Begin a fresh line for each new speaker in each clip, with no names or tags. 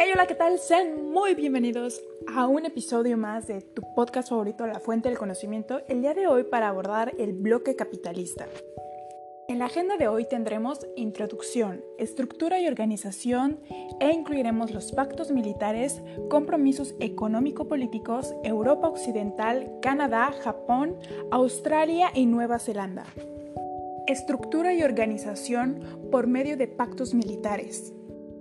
Hey, hola, ¿qué tal? Sean muy bienvenidos a un episodio más de tu podcast favorito, La Fuente del Conocimiento, el día de hoy para abordar el bloque capitalista. En la agenda de hoy tendremos introducción, estructura y organización e incluiremos los pactos militares, compromisos económico-políticos, Europa Occidental, Canadá, Japón, Australia y Nueva Zelanda. Estructura y organización por medio de pactos militares.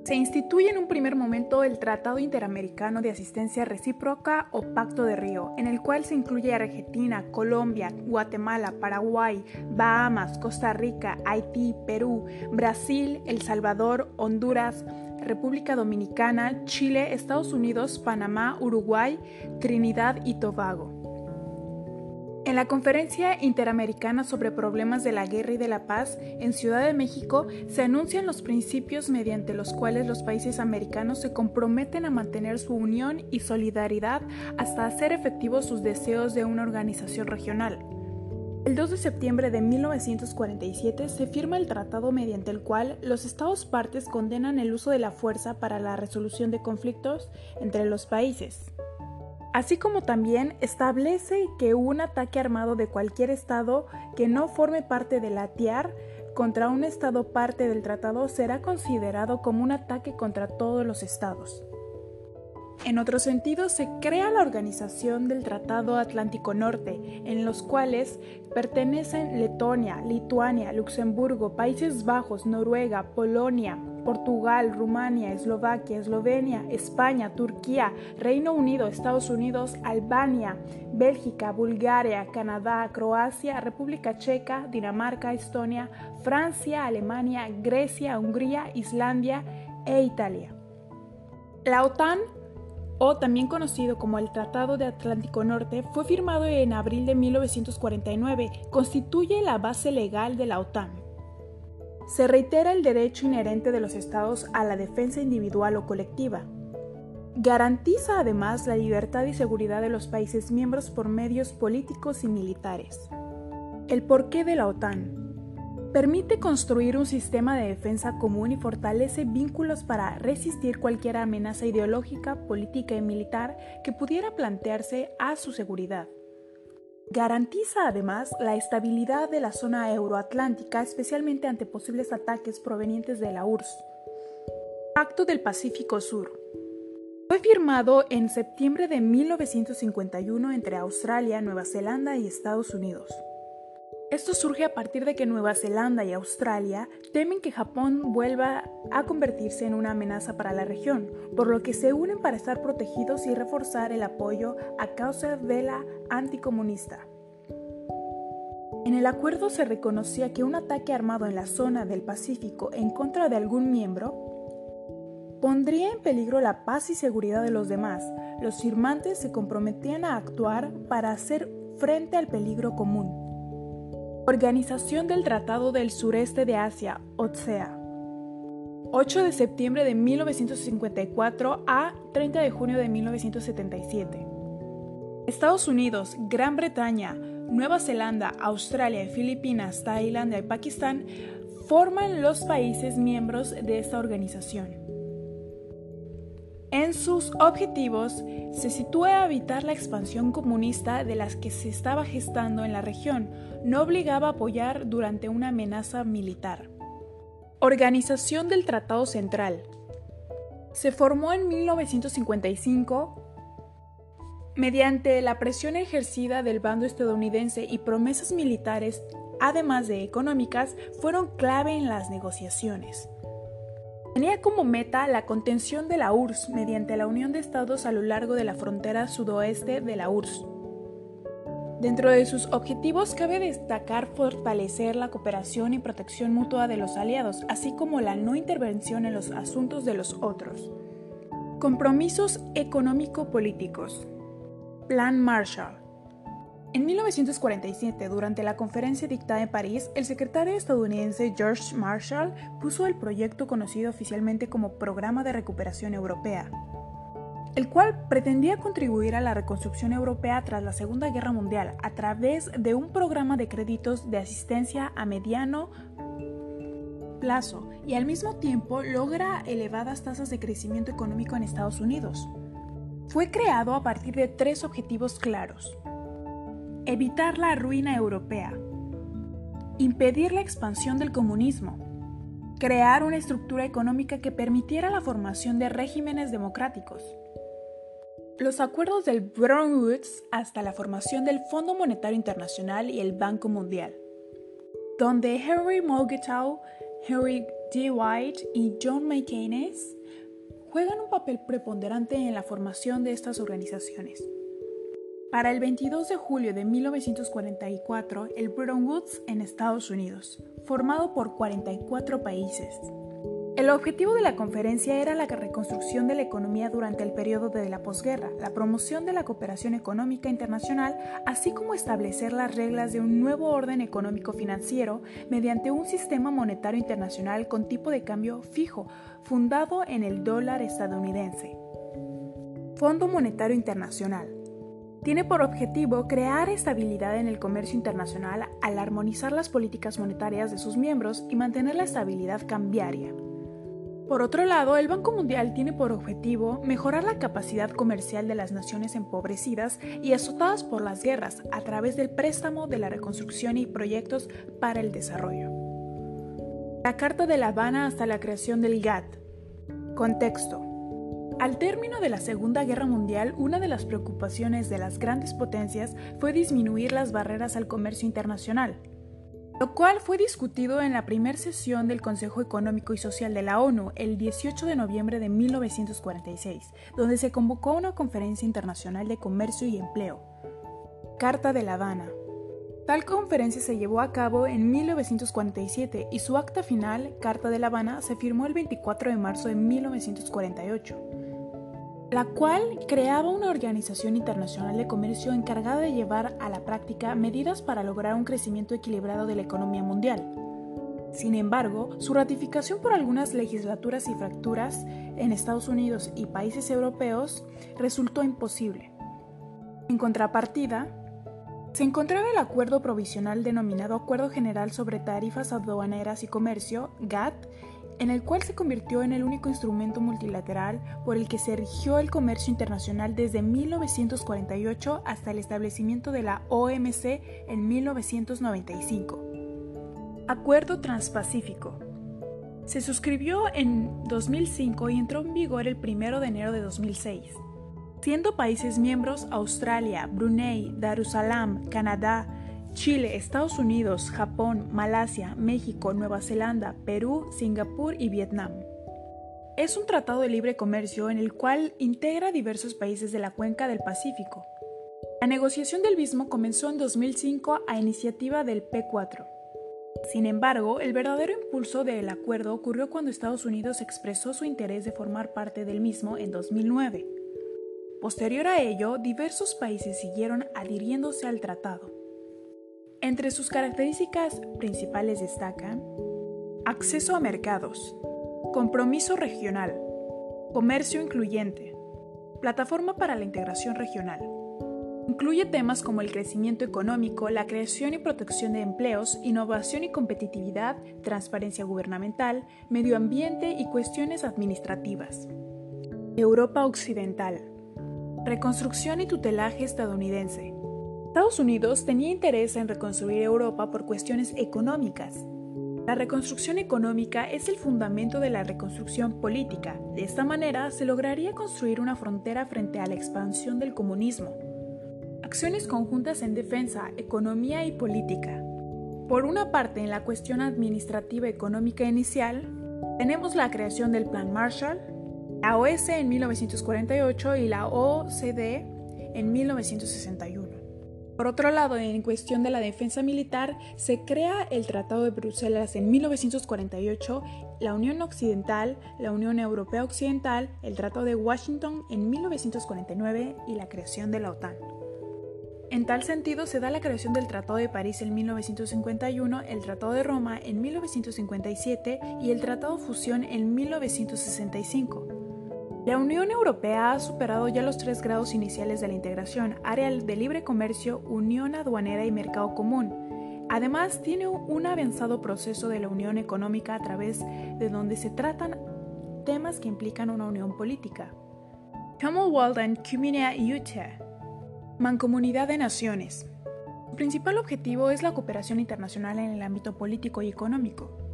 Se instituye en un primer momento el Tratado Interamericano de Asistencia Recíproca o Pacto de Río, en el cual se incluye Argentina, Colombia, Guatemala, Paraguay, Bahamas, Costa Rica, Haití, Perú, Brasil, El Salvador, Honduras, República Dominicana, Chile, Estados Unidos, Panamá, Uruguay, Trinidad y Tobago. En la Conferencia Interamericana sobre Problemas de la Guerra y de la Paz en Ciudad de México se anuncian los principios mediante los cuales los países americanos se comprometen a mantener su unión y solidaridad hasta hacer efectivos sus deseos de una organización regional. El 2 de septiembre de 1947 se firma el tratado mediante el cual los Estados partes condenan el uso de la fuerza para la resolución de conflictos entre los países así como también establece que un ataque armado de cualquier Estado que no forme parte de la TIAR contra un Estado parte del tratado será considerado como un ataque contra todos los Estados. En otro sentido, se crea la organización del Tratado Atlántico Norte, en los cuales pertenecen Letonia, Lituania, Luxemburgo, Países Bajos, Noruega, Polonia, Portugal, Rumania, Eslovaquia, Eslovenia, España, Turquía, Reino Unido, Estados Unidos, Albania, Bélgica, Bulgaria, Canadá, Croacia, República Checa, Dinamarca, Estonia, Francia, Alemania, Grecia, Hungría, Islandia e Italia. La OTAN o también conocido como el Tratado de Atlántico Norte, fue firmado en abril de 1949, constituye la base legal de la OTAN se reitera el derecho inherente de los estados a la defensa individual o colectiva. Garantiza además la libertad y seguridad de los países miembros por medios políticos y militares. El porqué de la OTAN. Permite construir un sistema de defensa común y fortalece vínculos para resistir cualquier amenaza ideológica, política y militar que pudiera plantearse a su seguridad. Garantiza además la estabilidad de la zona euroatlántica, especialmente ante posibles ataques provenientes de la URSS. Pacto del Pacífico Sur. Fue firmado en septiembre de 1951 entre Australia, Nueva Zelanda y Estados Unidos. Esto surge a partir de que Nueva Zelanda y Australia temen que Japón vuelva a convertirse en una amenaza para la región, por lo que se unen para estar protegidos y reforzar el apoyo a causa de la anticomunista. En el acuerdo se reconocía que un ataque armado en la zona del Pacífico en contra de algún miembro pondría en peligro la paz y seguridad de los demás. Los firmantes se comprometían a actuar para hacer frente al peligro común. Organización del Tratado del Sureste de Asia, OTSEA. 8 de septiembre de 1954 a 30 de junio de 1977. Estados Unidos, Gran Bretaña, Nueva Zelanda, Australia, Filipinas, Tailandia y Pakistán forman los países miembros de esta organización. En sus objetivos se sitúa evitar la expansión comunista de las que se estaba gestando en la región, no obligaba a apoyar durante una amenaza militar. Organización del Tratado Central. Se formó en 1955 mediante la presión ejercida del bando estadounidense y promesas militares, además de económicas, fueron clave en las negociaciones. Tenía como meta la contención de la URSS mediante la unión de estados a lo largo de la frontera sudoeste de la URSS. Dentro de sus objetivos cabe destacar fortalecer la cooperación y protección mutua de los aliados, así como la no intervención en los asuntos de los otros. Compromisos económico-políticos. Plan Marshall. En 1947, durante la conferencia dictada en París, el secretario estadounidense George Marshall puso el proyecto conocido oficialmente como Programa de Recuperación Europea, el cual pretendía contribuir a la reconstrucción europea tras la Segunda Guerra Mundial a través de un programa de créditos de asistencia a mediano plazo y al mismo tiempo logra elevadas tasas de crecimiento económico en Estados Unidos. Fue creado a partir de tres objetivos claros. Evitar la ruina europea. Impedir la expansión del comunismo. Crear una estructura económica que permitiera la formación de regímenes democráticos. Los acuerdos del Bretton Woods hasta la formación del Fondo Monetario Internacional y el Banco Mundial, donde Henry Morgenthau, Henry D. White y John Maynard juegan un papel preponderante en la formación de estas organizaciones. Para el 22 de julio de 1944, el Bretton Woods en Estados Unidos, formado por 44 países, el objetivo de la conferencia era la reconstrucción de la economía durante el periodo de la posguerra, la promoción de la cooperación económica internacional, así como establecer las reglas de un nuevo orden económico financiero mediante un sistema monetario internacional con tipo de cambio fijo, fundado en el dólar estadounidense. Fondo Monetario Internacional tiene por objetivo crear estabilidad en el comercio internacional al armonizar las políticas monetarias de sus miembros y mantener la estabilidad cambiaria. Por otro lado, el Banco Mundial tiene por objetivo mejorar la capacidad comercial de las naciones empobrecidas y azotadas por las guerras a través del préstamo de la reconstrucción y proyectos para el desarrollo. La Carta de La Habana hasta la creación del GATT. Contexto. Al término de la Segunda Guerra Mundial, una de las preocupaciones de las grandes potencias fue disminuir las barreras al comercio internacional lo cual fue discutido en la primera sesión del Consejo Económico y Social de la ONU el 18 de noviembre de 1946, donde se convocó una conferencia internacional de comercio y empleo. Carta de La Habana. Tal conferencia se llevó a cabo en 1947 y su acta final, Carta de La Habana, se firmó el 24 de marzo de 1948 la cual creaba una organización internacional de comercio encargada de llevar a la práctica medidas para lograr un crecimiento equilibrado de la economía mundial. Sin embargo, su ratificación por algunas legislaturas y fracturas en Estados Unidos y países europeos resultó imposible. En contrapartida, se encontraba el acuerdo provisional denominado Acuerdo General sobre Tarifas Aduaneras y Comercio, GATT, en el cual se convirtió en el único instrumento multilateral por el que se rigió el comercio internacional desde 1948 hasta el establecimiento de la OMC en 1995. Acuerdo Transpacífico. Se suscribió en 2005 y entró en vigor el 1 de enero de 2006. Siendo países miembros Australia, Brunei, Darussalam, Canadá, Chile, Estados Unidos, Japón, Malasia, México, Nueva Zelanda, Perú, Singapur y Vietnam. Es un tratado de libre comercio en el cual integra diversos países de la cuenca del Pacífico. La negociación del mismo comenzó en 2005 a iniciativa del P4. Sin embargo, el verdadero impulso del acuerdo ocurrió cuando Estados Unidos expresó su interés de formar parte del mismo en 2009. Posterior a ello, diversos países siguieron adhiriéndose al tratado. Entre sus características principales destacan acceso a mercados, compromiso regional, comercio incluyente, plataforma para la integración regional. Incluye temas como el crecimiento económico, la creación y protección de empleos, innovación y competitividad, transparencia gubernamental, medio ambiente y cuestiones administrativas. Europa Occidental. Reconstrucción y tutelaje estadounidense. Estados Unidos tenía interés en reconstruir Europa por cuestiones económicas. La reconstrucción económica es el fundamento de la reconstrucción política. De esta manera se lograría construir una frontera frente a la expansión del comunismo. Acciones conjuntas en defensa, economía y política. Por una parte, en la cuestión administrativa económica inicial, tenemos la creación del Plan Marshall, la OS en 1948 y la OCDE en 1961. Por otro lado, en cuestión de la defensa militar, se crea el Tratado de Bruselas en 1948, la Unión Occidental, la Unión Europea Occidental, el Tratado de Washington en 1949 y la creación de la OTAN. En tal sentido, se da la creación del Tratado de París en 1951, el Tratado de Roma en 1957 y el Tratado Fusión en 1965. La Unión Europea ha superado ya los tres grados iniciales de la integración, área de libre comercio, unión aduanera y mercado común. Además, tiene un avanzado proceso de la unión económica a través de donde se tratan temas que implican una unión política. Commonwealth and Utah. Mancomunidad de Naciones. Su principal objetivo es la cooperación internacional en el ámbito político y económico.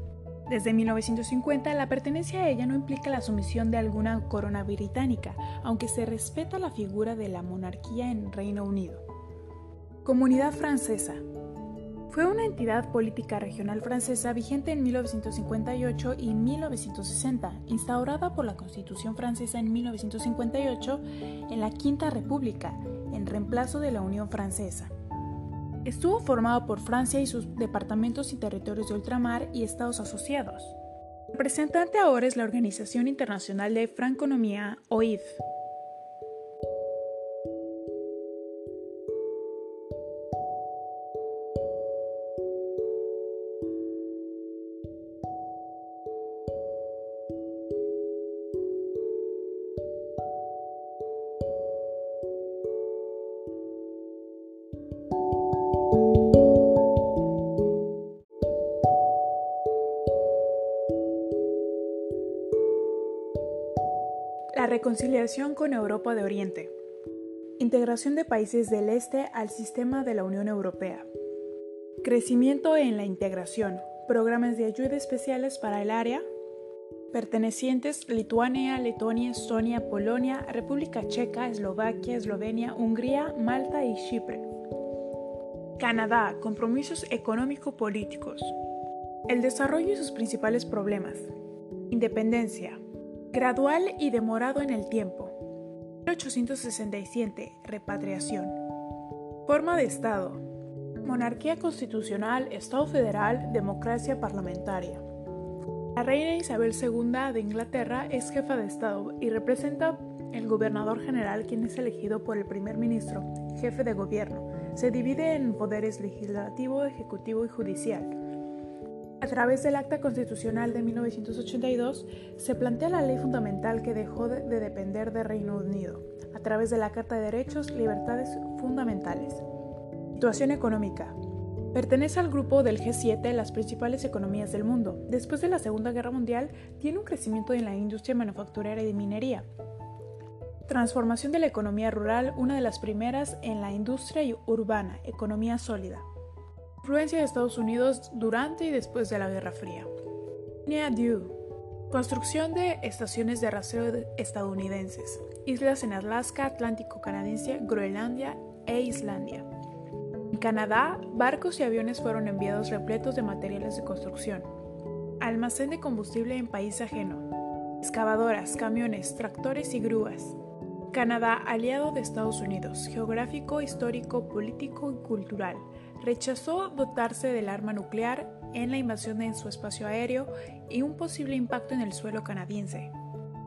Desde 1950, la pertenencia a ella no implica la sumisión de alguna corona británica, aunque se respeta la figura de la monarquía en Reino Unido. Comunidad Francesa. Fue una entidad política regional francesa vigente en 1958 y 1960, instaurada por la Constitución francesa en 1958 en la Quinta República, en reemplazo de la Unión Francesa. Estuvo formado por Francia y sus departamentos y territorios de ultramar y estados asociados. Representante ahora es la Organización Internacional de Franconomía, OIF. Reconciliación con Europa de Oriente. Integración de países del Este al sistema de la Unión Europea. Crecimiento en la integración. Programas de ayuda especiales para el área. Pertenecientes Lituania, Letonia, Estonia, Polonia, República Checa, Eslovaquia, Eslovenia, Hungría, Malta y Chipre. Canadá. Compromisos económico-políticos. El desarrollo y sus principales problemas. Independencia. Gradual y demorado en el tiempo. 1867. Repatriación. Forma de Estado. Monarquía constitucional, Estado federal, democracia parlamentaria. La reina Isabel II de Inglaterra es jefa de Estado y representa el gobernador general quien es elegido por el primer ministro, jefe de gobierno. Se divide en poderes legislativo, ejecutivo y judicial. A través del Acta Constitucional de 1982 se plantea la ley fundamental que dejó de, depender de Reino Unido, a través de la Carta de Derechos y Libertades Fundamentales. Situación económica. Pertenece al grupo del G7, las principales economías del mundo. Después de la Segunda Guerra Mundial, tiene un crecimiento en la industria manufacturera y de minería. Transformación de la economía rural, una de las primeras en la industria urbana, economía sólida. Influencia de Estados Unidos durante y después de la Guerra Fría. Construcción de estaciones de rastreo estadounidenses. Islas en Alaska, Atlántico Canadiense, Groenlandia e Islandia. En Canadá, barcos y aviones fueron enviados repletos de materiales de construcción. Almacén de combustible en país ajeno. Excavadoras, camiones, tractores y grúas. Canadá, aliado de Estados Unidos, geográfico, histórico, político y cultural rechazó dotarse del arma nuclear en la invasión en su espacio aéreo y un posible impacto en el suelo canadiense.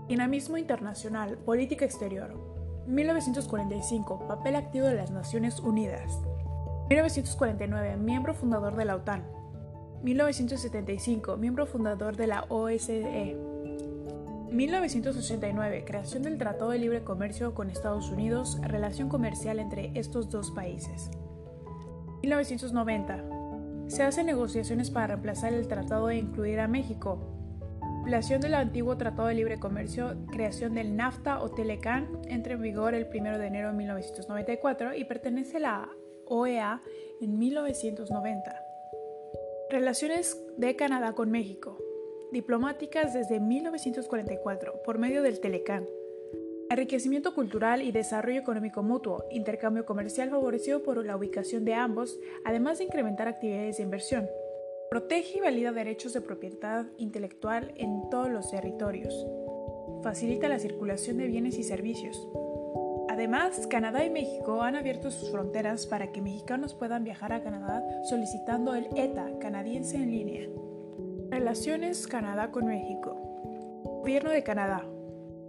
Dinamismo internacional, política exterior. 1945, papel activo de las Naciones Unidas. 1949, miembro fundador de la OTAN. 1975, miembro fundador de la OSCE. 1989, creación del Tratado de Libre Comercio con Estados Unidos, relación comercial entre estos dos países. 1990. Se hacen negociaciones para reemplazar el tratado e incluir a México. Ampliación del antiguo Tratado de Libre Comercio, creación del NAFTA o Telecan, entra en vigor el 1 de enero de 1994 y pertenece a la OEA en 1990. Relaciones de Canadá con México. Diplomáticas desde 1944 por medio del Telecan. Enriquecimiento cultural y desarrollo económico mutuo, intercambio comercial favorecido por la ubicación de ambos, además de incrementar actividades de inversión. Protege y valida derechos de propiedad intelectual en todos los territorios. Facilita la circulación de bienes y servicios. Además, Canadá y México han abierto sus fronteras para que mexicanos puedan viajar a Canadá solicitando el ETA canadiense en línea. Relaciones Canadá con México. Gobierno de Canadá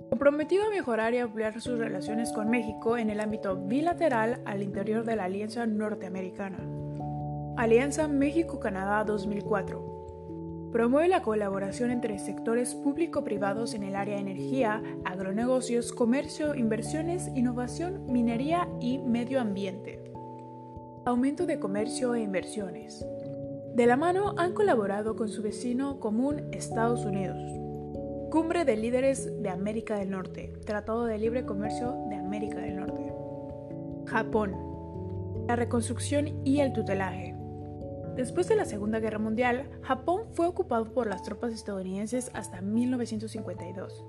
comprometido a mejorar y ampliar sus relaciones con México en el ámbito bilateral al interior de la Alianza Norteamericana. Alianza México-Canadá 2004. Promueve la colaboración entre sectores público-privados en el área de energía, agronegocios, comercio, inversiones, innovación, minería y medio ambiente. Aumento de comercio e inversiones. De la mano han colaborado con su vecino común Estados Unidos. Cumbre de Líderes de América del Norte, Tratado de Libre Comercio de América del Norte. Japón. La reconstrucción y el tutelaje. Después de la Segunda Guerra Mundial, Japón fue ocupado por las tropas estadounidenses hasta 1952.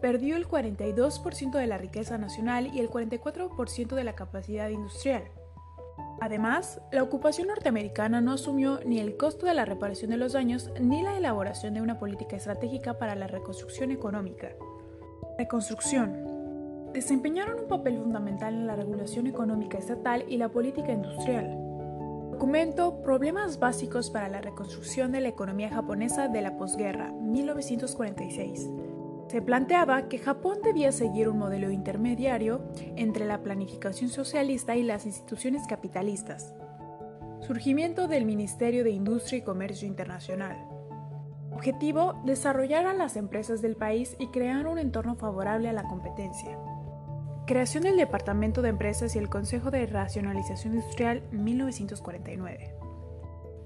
Perdió el 42% de la riqueza nacional y el 44% de la capacidad industrial. Además, la ocupación norteamericana no asumió ni el costo de la reparación de los daños ni la elaboración de una política estratégica para la reconstrucción económica. Reconstrucción. Desempeñaron un papel fundamental en la regulación económica estatal y la política industrial. Documento Problemas básicos para la reconstrucción de la economía japonesa de la posguerra, 1946 se planteaba que Japón debía seguir un modelo intermediario entre la planificación socialista y las instituciones capitalistas. Surgimiento del Ministerio de Industria y Comercio Internacional. Objetivo, desarrollar a las empresas del país y crear un entorno favorable a la competencia. Creación del Departamento de Empresas y el Consejo de Racionalización Industrial 1949.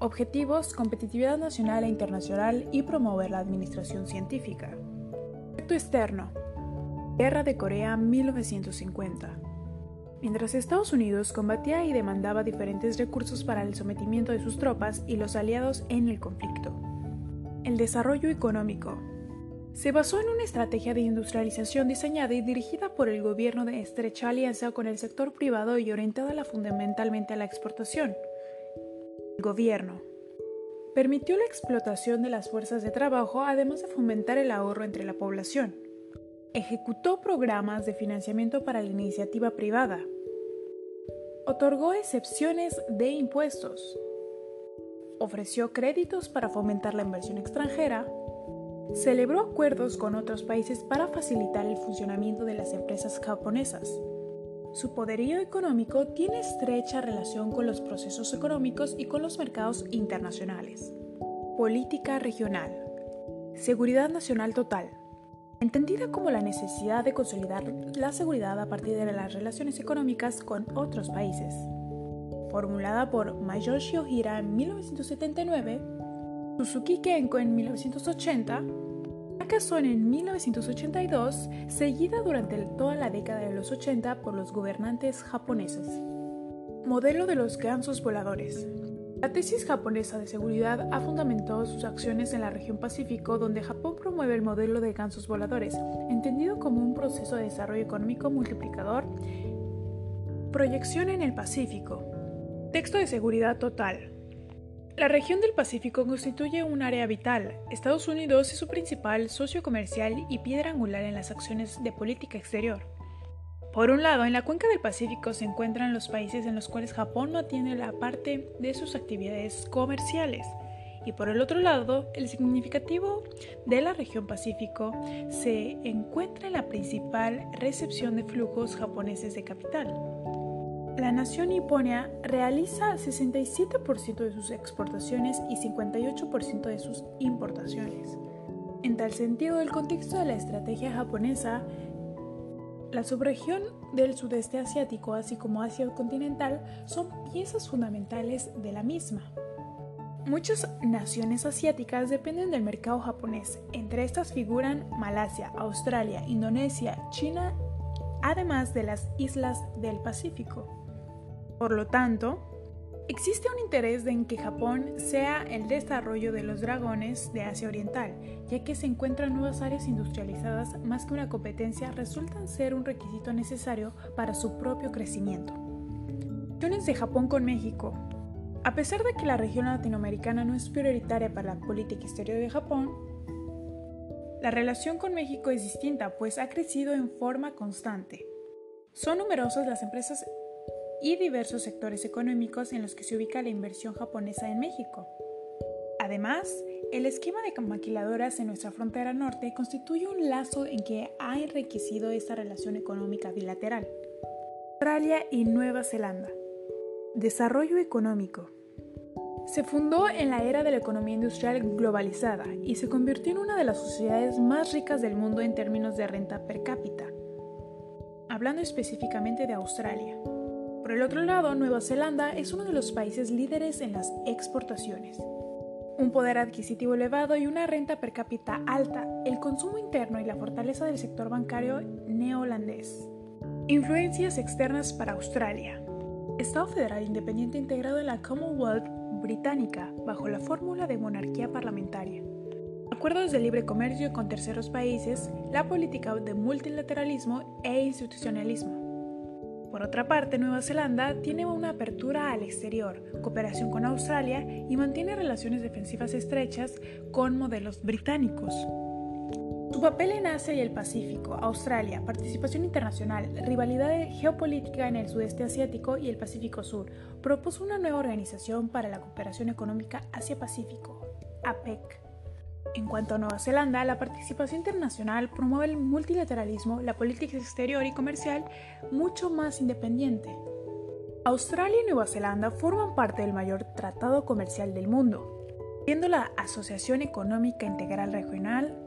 Objetivos, competitividad nacional e internacional y promover la administración científica externo. Guerra de Corea 1950. Mientras Estados Unidos combatía y demandaba diferentes recursos para el sometimiento de sus tropas y los aliados en el conflicto. El desarrollo económico. Se basó en una estrategia de industrialización diseñada y dirigida por el gobierno de estrecha alianza con el sector privado y orientada fundamentalmente a la exportación. El gobierno permitió la explotación de las fuerzas de trabajo además de fomentar el ahorro entre la población. Ejecutó programas de financiamiento para la iniciativa privada. Otorgó excepciones de impuestos. Ofreció créditos para fomentar la inversión extranjera. Celebró acuerdos con otros países para facilitar el funcionamiento de las empresas japonesas su poderío económico tiene estrecha relación con los procesos económicos y con los mercados internacionales. Política regional. Seguridad nacional total. Entendida como la necesidad de consolidar la seguridad a partir de las relaciones económicas con otros países. Formulada por Mayoshi Ohira en 1979, Suzuki Kenko en 1980, son en 1982, seguida durante toda la década de los 80 por los gobernantes japoneses. Modelo de los gansos voladores. La tesis japonesa de seguridad ha fundamentado sus acciones en la región Pacífico, donde Japón promueve el modelo de gansos voladores, entendido como un proceso de desarrollo económico multiplicador. Proyección en el Pacífico. Texto de seguridad total. La región del Pacífico constituye un área vital. Estados Unidos es su principal socio comercial y piedra angular en las acciones de política exterior. Por un lado, en la cuenca del Pacífico se encuentran los países en los cuales Japón no tiene la parte de sus actividades comerciales. Y por el otro lado, el significativo de la región Pacífico se encuentra en la principal recepción de flujos japoneses de capital. La nación niponia realiza 67% de sus exportaciones y 58% de sus importaciones. En tal sentido, el contexto de la estrategia japonesa, la subregión del sudeste asiático, así como Asia continental, son piezas fundamentales de la misma. Muchas naciones asiáticas dependen del mercado japonés. Entre estas figuran Malasia, Australia, Indonesia, China, además de las islas del Pacífico. Por lo tanto, existe un interés en que Japón sea el desarrollo de los dragones de Asia Oriental, ya que se encuentran nuevas áreas industrializadas más que una competencia resultan ser un requisito necesario para su propio crecimiento. Relaciones de Japón con México. A pesar de que la región latinoamericana no es prioritaria para la política exterior de Japón, la relación con México es distinta, pues ha crecido en forma constante. Son numerosas las empresas y diversos sectores económicos en los que se ubica la inversión japonesa en México. Además, el esquema de maquiladoras en nuestra frontera norte constituye un lazo en que ha enriquecido esta relación económica bilateral. Australia y Nueva Zelanda. Desarrollo económico. Se fundó en la era de la economía industrial globalizada y se convirtió en una de las sociedades más ricas del mundo en términos de renta per cápita. Hablando específicamente de Australia Por el otro lado, Nueva Zelanda es uno de los países líderes en las exportaciones. Un poder adquisitivo elevado y una renta per cápita alta, el consumo interno y la fortaleza del sector bancario neoholandés. Influencias externas para Australia. Estado federal independiente integrado en la Commonwealth británica bajo la fórmula de monarquía parlamentaria. Acuerdos de libre comercio con terceros países, la política de multilateralismo e institucionalismo. Por otra parte, Nueva Zelanda tiene una apertura al exterior, cooperación con Australia y mantiene relaciones defensivas estrechas con modelos británicos. Su papel en Asia y el Pacífico, Australia, participación internacional, rivalidad geopolítica en el sudeste asiático y el Pacífico Sur, propuso una nueva organización para la cooperación económica Asia-Pacífico, APEC. En cuanto a Nueva Zelanda, la participación internacional promueve el multilateralismo, la política exterior y comercial mucho más independiente. Australia y Nueva Zelanda forman parte del mayor tratado comercial del mundo, siendo la Asociación Económica Integral Regional